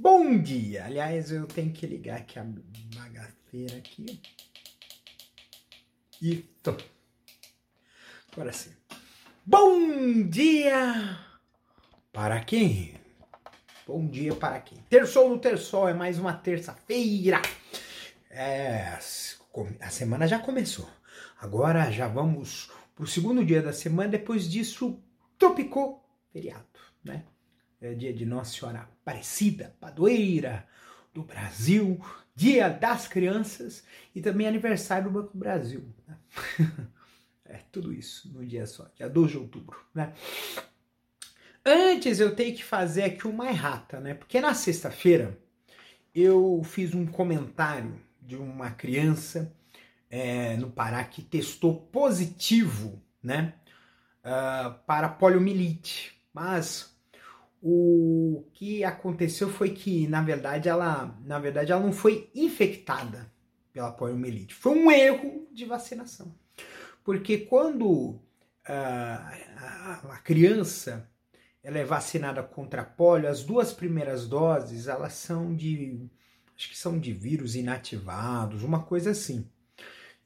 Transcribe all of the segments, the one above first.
Bom dia! Aliás, eu tenho que ligar aqui a bagaceira aqui. Isso. Agora sim. Bom dia para quem? Bom dia para quem? Terçou no Terçol é mais uma terça-feira. É, a semana já começou. Agora já vamos para o segundo dia da semana. Depois disso, tropicou feriado, né? É dia de Nossa Senhora Aparecida, padroeira do Brasil, dia das crianças e também aniversário do Banco Brasil. Né? é tudo isso num dia só, dia 2 de outubro, né? Antes eu tenho que fazer aqui uma errata, né? Porque na sexta-feira eu fiz um comentário de uma criança é, no Pará que testou positivo, né? Uh, para poliomielite. Mas o que aconteceu foi que, na verdade, ela, na verdade, ela não foi infectada pela poliomielite. Foi um erro de vacinação. Porque quando uh, a, a criança ela é vacinada contra polio, as duas primeiras doses, elas são de, acho que são de vírus inativados, uma coisa assim.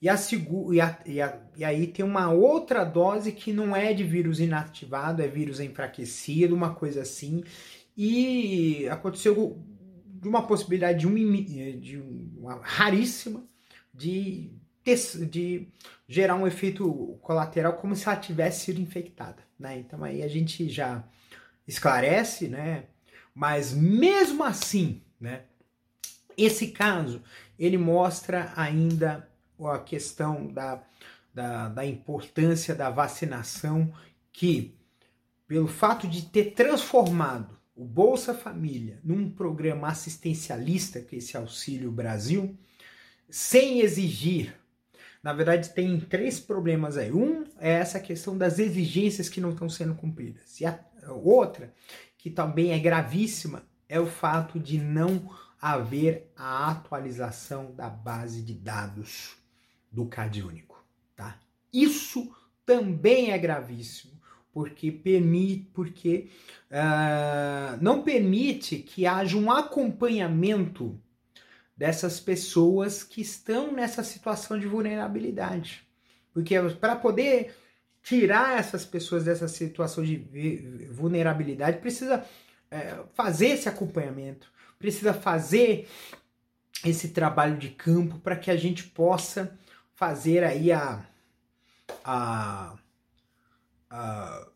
E, a, e, a, e, aí tem uma outra dose que não é de vírus inativado, é vírus enfraquecido, uma coisa assim. E aconteceu de uma possibilidade de, um, de uma raríssima de, de gerar um efeito colateral como se ela tivesse sido infectada. Né? Então aí a gente já esclarece, né? Mas mesmo assim, né? Esse caso ele mostra ainda a questão da, da, da importância da vacinação, que, pelo fato de ter transformado o Bolsa Família num programa assistencialista, que é esse Auxílio Brasil, sem exigir. Na verdade, tem três problemas aí. Um é essa questão das exigências que não estão sendo cumpridas. E a outra, que também é gravíssima, é o fato de não haver a atualização da base de dados do CAD único, tá? Isso também é gravíssimo, porque permite, porque uh, não permite que haja um acompanhamento dessas pessoas que estão nessa situação de vulnerabilidade. Porque para poder tirar essas pessoas dessa situação de vulnerabilidade, precisa é, fazer esse acompanhamento, precisa fazer esse trabalho de campo para que a gente possa fazer aí a, a, a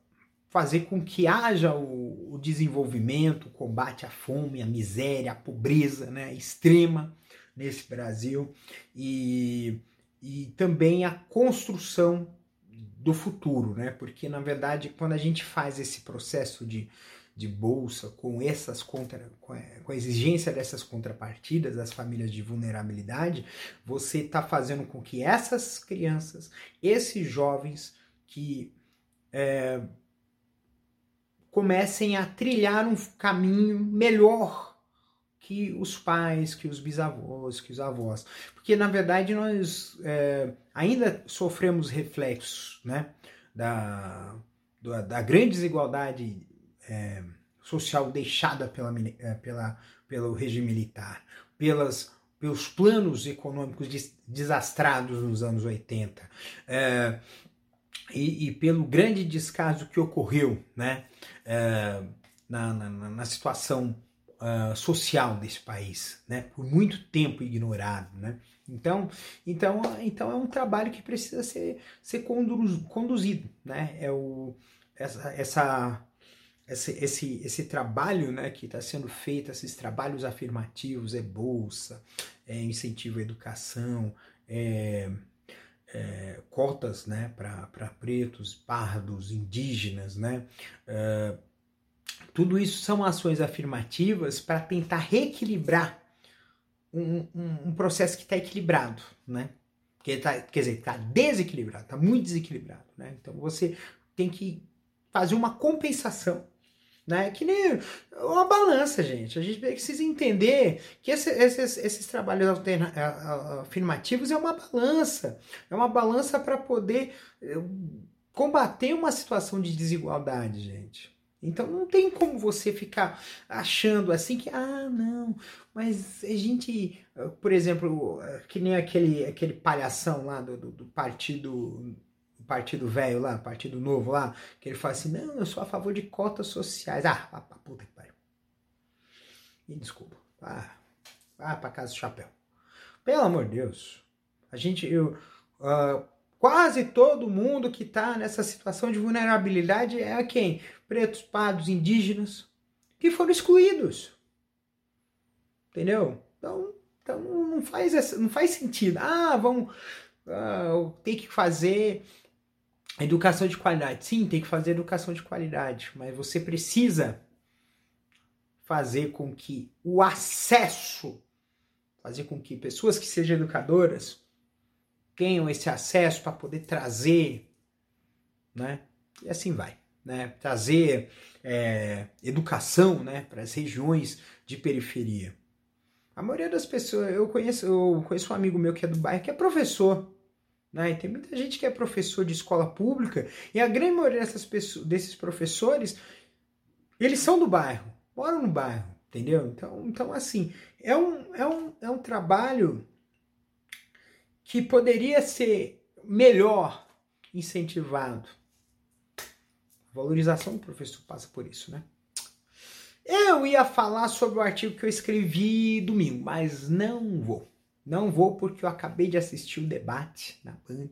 fazer com que haja o, o, desenvolvimento, o combate à fome, à miséria, à pobreza né, extrema nesse Brasil e, e também a construção do futuro, né? Porque na verdade, quando a gente faz esse processo de de bolsa com essas contra, com a exigência dessas contrapartidas das famílias de vulnerabilidade, você está fazendo com que essas crianças, esses jovens que é, comecem a trilhar um caminho melhor que os pais, que os bisavós, que os avós. Porque, na verdade, nós é, ainda sofremos reflexos né, da, da grande desigualdade é, social deixada pela, é, pela, pelo regime militar, pelas, pelos planos econômicos desastrados nos anos 80, é, e, e, pelo grande descaso que ocorreu né, é, na, na, na, situação uh, social desse país, né, por muito tempo ignorado. Né? Então, então, então é um trabalho que precisa ser, ser conduzido. Né? É o, essa, essa esse, esse, esse trabalho né, que está sendo feito, esses trabalhos afirmativos, é bolsa, é incentivo à educação, é, é, cotas né, para pretos, pardos, indígenas, né? É, tudo isso são ações afirmativas para tentar reequilibrar um, um, um processo que está equilibrado, né? Que tá, quer dizer, está desequilibrado, está muito desequilibrado, né? Então você tem que fazer uma compensação, né? Que nem uma balança, gente. A gente precisa entender que esse, esses, esses trabalhos alterna, afirmativos é uma balança, é uma balança para poder combater uma situação de desigualdade, gente. Então não tem como você ficar achando assim que, ah, não, mas a gente, por exemplo, que nem aquele, aquele palhação lá do, do, do partido partido velho lá, partido novo lá, que ele fala assim, não, eu sou a favor de cotas sociais. Ah, ah puta que pariu. Me desculpa. Ah, ah pra casa do chapéu. Pelo amor de Deus. A gente, eu, uh, quase todo mundo que tá nessa situação de vulnerabilidade é quem? Pretos, pardos, indígenas, que foram excluídos. Entendeu? Então, então não faz essa, não faz sentido. Ah, vamos ah, ter que fazer Educação de qualidade. Sim, tem que fazer educação de qualidade, mas você precisa fazer com que o acesso, fazer com que pessoas que sejam educadoras tenham esse acesso para poder trazer, né? E assim vai, né? Trazer é, educação, né? Para as regiões de periferia. A maioria das pessoas, eu conheço, eu conheço um amigo meu que é do bairro que é professor. Né? E tem muita gente que é professor de escola pública e a grande maioria dessas pessoas, desses professores, eles são do bairro, moram no bairro, entendeu? Então, então assim, é um, é, um, é um trabalho que poderia ser melhor incentivado. A valorização do professor passa por isso, né? Eu ia falar sobre o artigo que eu escrevi domingo, mas não vou. Não vou porque eu acabei de assistir o debate na Band.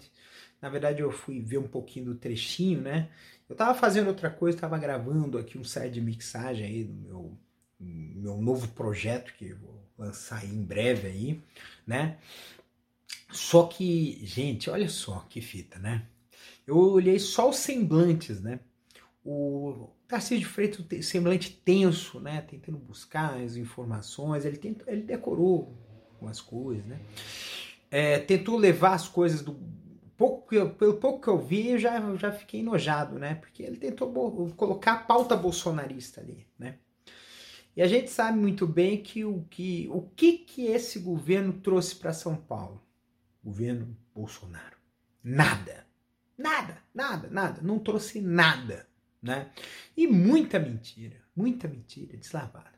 Na verdade, eu fui ver um pouquinho do trechinho, né? Eu tava fazendo outra coisa, tava gravando aqui um set de mixagem aí do meu, meu novo projeto que eu vou lançar aí em breve aí, né? Só que, gente, olha só que fita, né? Eu olhei só os semblantes, né? O Tarcísio de Freitas, semblante tenso, né? Tentando buscar as informações, ele, tentou, ele decorou algumas coisas, né? É, tentou levar as coisas do pouco pelo pouco que eu vi, eu já, já fiquei enojado, né? Porque ele tentou colocar a pauta bolsonarista ali, né? E a gente sabe muito bem que o que, o que, que esse governo trouxe para São Paulo? Governo Bolsonaro. Nada. Nada, nada, nada. Não trouxe nada, né? E muita mentira, muita mentira deslavada.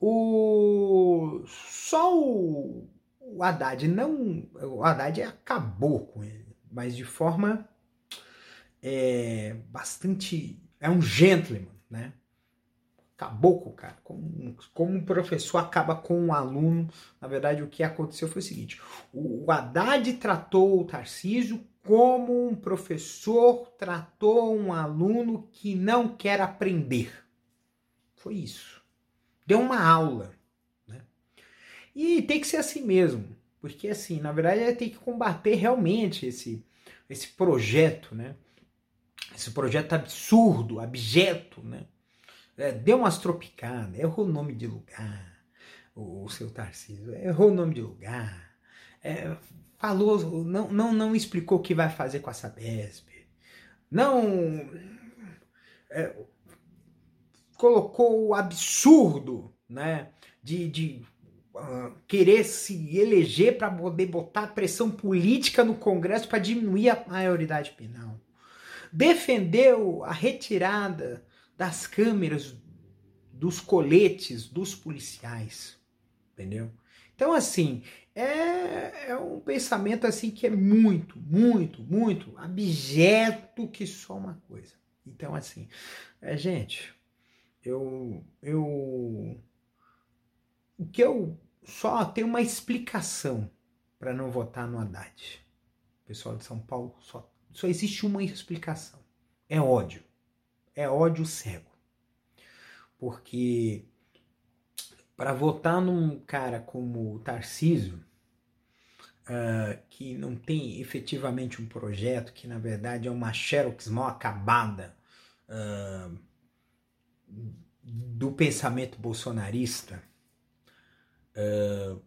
O, só o, o Haddad não. O Haddad acabou com ele, mas de forma é, bastante. É um gentleman, né? Acabou com o cara. Como, como um professor acaba com um aluno. Na verdade, o que aconteceu foi o seguinte: o Haddad tratou o Tarcísio como um professor tratou um aluno que não quer aprender. Foi isso deu uma aula. Né? E tem que ser assim mesmo, porque assim, na verdade, é tem que combater realmente esse, esse projeto, né? Esse projeto absurdo, abjeto, né? É, deu umas tropicadas, errou o nome de lugar, o, o seu Tarcísio, errou o nome de lugar, é, falou, não, não, não explicou o que vai fazer com a Sabesp, não é, colocou o absurdo né, de, de uh, querer se eleger para poder botar pressão política no Congresso para diminuir a maioridade penal. Defendeu a retirada das câmeras dos coletes dos policiais, entendeu? Então, assim, é, é um pensamento assim que é muito, muito, muito abjeto que só uma coisa. Então, assim, é, gente, eu, eu, o que eu só tenho uma explicação para não votar no Haddad. Pessoal de São Paulo só, só existe uma explicação. É ódio. É ódio cego. Porque para votar num cara como o Tarcísio, uh, que não tem efetivamente um projeto, que na verdade é uma Xerox mal acabada, uh, do pensamento bolsonarista, uh,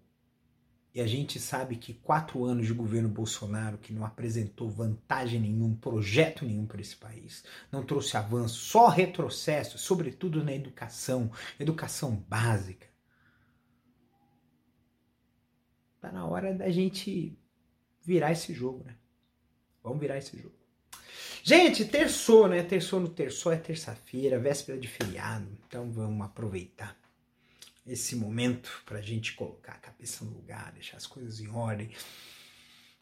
E a gente sabe que quatro anos de governo Bolsonaro, que não apresentou vantagem nenhum, projeto nenhum para esse país, não trouxe avanço, só retrocesso, sobretudo na educação, educação básica. Tá na hora da gente virar esse jogo, né? Vamos virar esse jogo. Gente, terçou, né? Terçou no terçou é terça-feira, véspera de feriado. Então vamos aproveitar esse momento para a gente colocar a cabeça no lugar, deixar as coisas em ordem.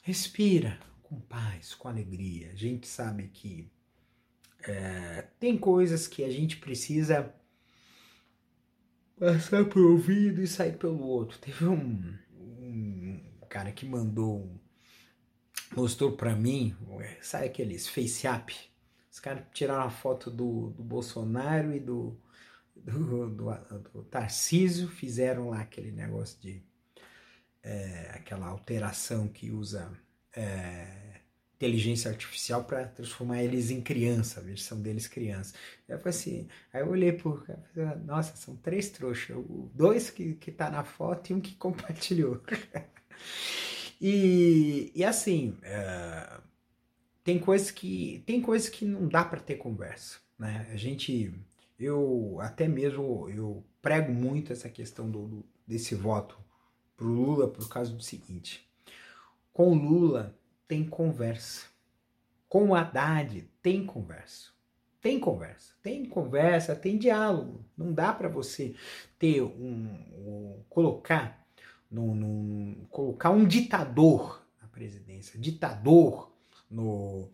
Respira com paz, com alegria. A gente sabe que é, tem coisas que a gente precisa passar por ouvido e sair pelo outro. Teve um, um cara que mandou, mostrou para mim, sabe aqueles face? Os caras tiraram a foto do, do Bolsonaro e do do, do, do Tarcísio, fizeram lá aquele negócio de é, aquela alteração que usa é, inteligência artificial para transformar eles em criança, a versão deles criança. Eu falei assim, aí eu olhei por nossa, são três trouxas, dois que, que tá na foto e um que compartilhou. E, e assim, é, tem coisas que tem coisas que não dá para ter conversa, né? A gente eu até mesmo eu prego muito essa questão do, do desse voto pro Lula por causa do seguinte: com Lula tem conversa, com Haddad tem conversa, tem conversa, tem conversa, tem diálogo. Não dá para você ter um, um colocar num, num, colocar um ditador na presidência, ditador no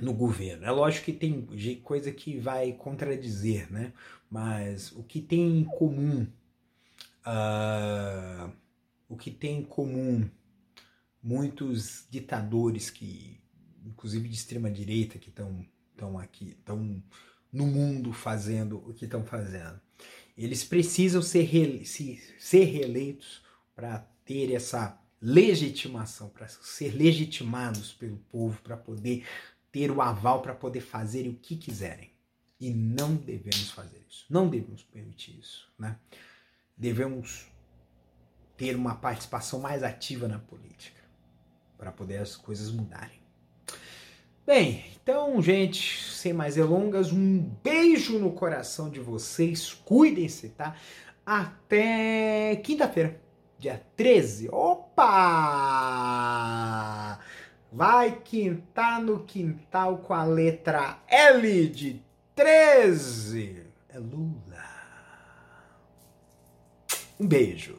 no governo. É lógico que tem coisa que vai contradizer, né? Mas o que tem em comum, uh, o que tem em comum muitos ditadores que, inclusive de extrema direita, que estão aqui, estão no mundo fazendo o que estão fazendo. Eles precisam ser, re, se, ser reeleitos para ter essa legitimação, para ser legitimados pelo povo, para poder ter o aval para poder fazer o que quiserem. E não devemos fazer isso. Não devemos permitir isso. Né? Devemos ter uma participação mais ativa na política para poder as coisas mudarem. Bem, então, gente, sem mais delongas, um beijo no coração de vocês. Cuidem-se, tá? Até quinta-feira, dia 13. Opa! vai quintar no quintal com a letra L de 13. É Lula. Um beijo.